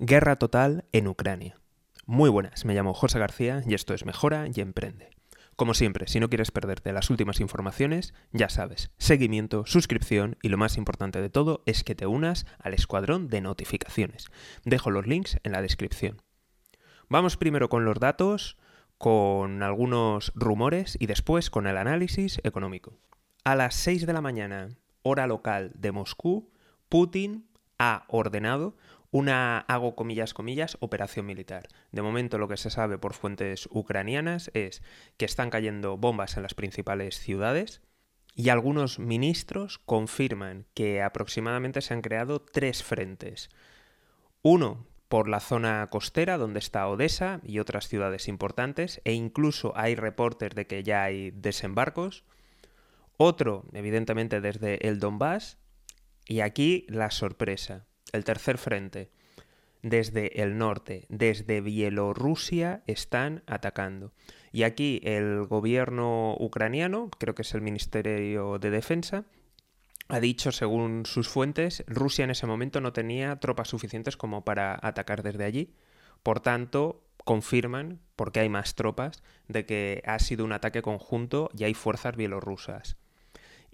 Guerra total en Ucrania. Muy buenas, me llamo José García y esto es Mejora y Emprende. Como siempre, si no quieres perderte las últimas informaciones, ya sabes, seguimiento, suscripción y lo más importante de todo es que te unas al escuadrón de notificaciones. Dejo los links en la descripción. Vamos primero con los datos, con algunos rumores y después con el análisis económico. A las 6 de la mañana, hora local de Moscú, Putin ha ordenado una, hago comillas, comillas, operación militar. De momento lo que se sabe por fuentes ucranianas es que están cayendo bombas en las principales ciudades y algunos ministros confirman que aproximadamente se han creado tres frentes. Uno por la zona costera donde está Odessa y otras ciudades importantes e incluso hay reportes de que ya hay desembarcos. Otro, evidentemente, desde el Donbass. Y aquí la sorpresa el tercer frente, desde el norte, desde Bielorrusia, están atacando. Y aquí el gobierno ucraniano, creo que es el Ministerio de Defensa, ha dicho, según sus fuentes, Rusia en ese momento no tenía tropas suficientes como para atacar desde allí. Por tanto, confirman, porque hay más tropas, de que ha sido un ataque conjunto y hay fuerzas bielorrusas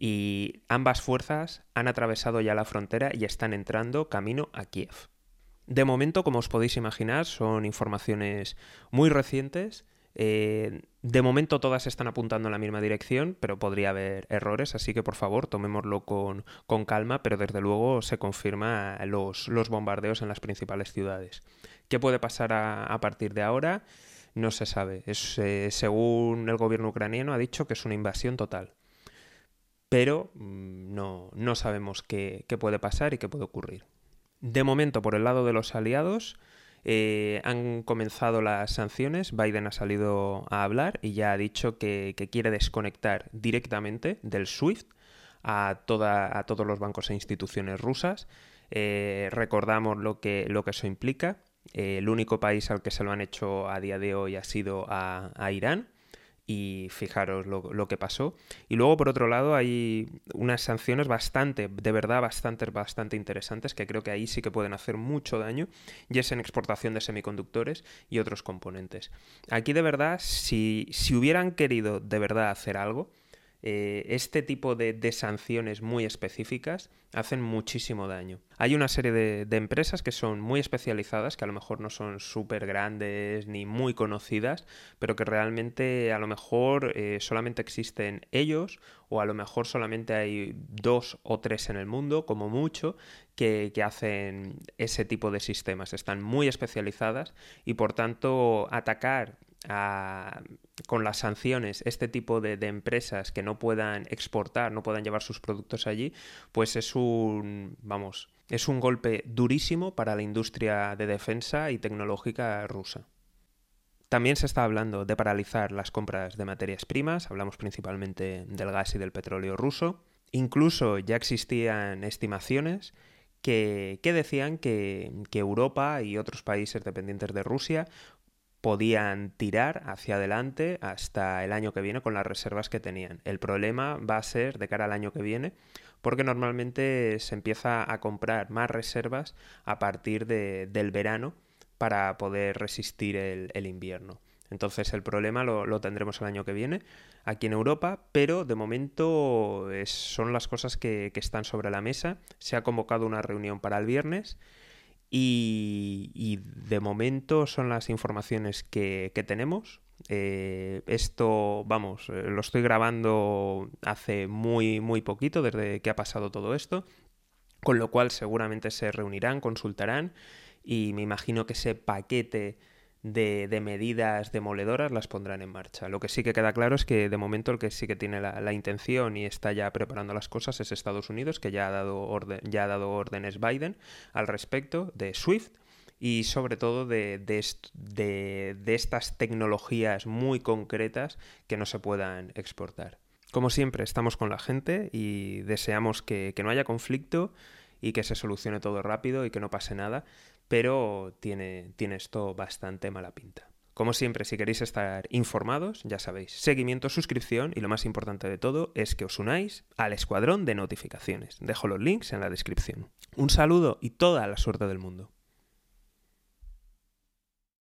y ambas fuerzas han atravesado ya la frontera y están entrando camino a Kiev. De momento, como os podéis imaginar, son informaciones muy recientes. Eh, de momento todas están apuntando en la misma dirección, pero podría haber errores, así que por favor tomémoslo con, calma, pero desde luego se confirma los, bombardeos en las principales ciudades. ¿Qué puede pasar a, partir de ahora? No se sabe. Eh, según el gobierno ucraniano ha dicho que es una invasión total pero mm, no, no sabemos qué, puede pasar y qué puede ocurrir. De momento, por el lado de los aliados, eh, han comenzado las sanciones, Biden ha salido a hablar y ya ha dicho que, quiere desconectar directamente del SWIFT a, toda, a todos los bancos e instituciones rusas. Eh, recordamos lo que, lo que eso implica. Eh, el único país al que se lo han hecho a día de hoy ha sido a Irán y fijaros lo, que pasó. Y luego, por otro lado, hay unas sanciones bastante, de verdad, bastante, bastante interesantes que creo que ahí sí que pueden hacer mucho daño y es en exportación de semiconductores y otros componentes. Aquí, de verdad, si, si hubieran querido de verdad hacer algo, eh, este tipo de, sanciones muy específicas hacen muchísimo daño. Hay una serie de, empresas que son muy especializadas, que a lo mejor no son súper grandes ni muy conocidas, pero que realmente a lo mejor eh, solamente existen ellos o a lo mejor solamente hay dos o tres en el mundo, como mucho, que, que hacen ese tipo de sistemas. Están muy especializadas y por tanto atacar con las sanciones este tipo de, empresas que no puedan exportar, no puedan llevar sus productos allí, pues es un, vamos, es un golpe durísimo para la industria de defensa y tecnológica rusa. También se está hablando de paralizar las compras de materias primas, hablamos principalmente del gas y del petróleo ruso. Incluso ya existían estimaciones que, decían que, que, Europa y otros países dependientes de Rusia podían tirar hacia adelante hasta el año que viene con las reservas que tenían. El problema va a ser de cara al año que viene porque normalmente se empieza a comprar más reservas a partir del verano para poder resistir el, invierno. Entonces el problema lo, tendremos el año que viene aquí en Europa, pero de momento son las cosas que, que están sobre la mesa. Se ha convocado una reunión para el viernes y, de momento son las informaciones que, tenemos. Eh, esto, vamos, eh, lo estoy grabando hace muy, muy poquito, desde que ha pasado todo esto, con lo cual seguramente se reunirán, consultarán y me imagino que ese paquete de, medidas demoledoras las pondrán en marcha. Lo que sí que queda claro es que de momento el que sí que tiene la, intención y está ya preparando las cosas es Estados Unidos, que ya ha dado, ya ha dado órdenes Biden al respecto de SWIFT y sobre todo de, de, estas tecnologías muy concretas que no se puedan exportar. Como siempre, estamos con la gente y deseamos que, que no haya conflicto y que se solucione todo rápido y que no pase nada, pero tiene, tiene esto bastante mala pinta. Como siempre, si queréis estar informados, ya sabéis, seguimiento, suscripción y lo más importante de todo es que os unáis al escuadrón de notificaciones. Dejo los links en la descripción. Un saludo y toda la suerte del mundo.